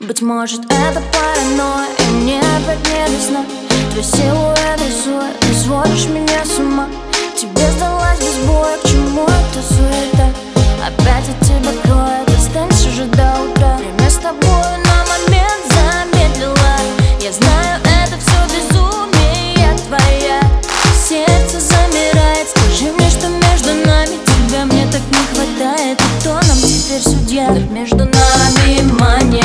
Быть может это паранойя И мне опять не весна. Твой силуэт рисует Ты сводишь меня с ума. Тебе сдалась без боя К чему эта суета? Опять от тебя кроет Останься же до утра. Время с тобой на момент замедлила Я знаю, это все безумие твоя. Сердце замирает Скажи мне, что между нами Тебя мне так не хватает. И кто нам теперь судья? Между нами мания.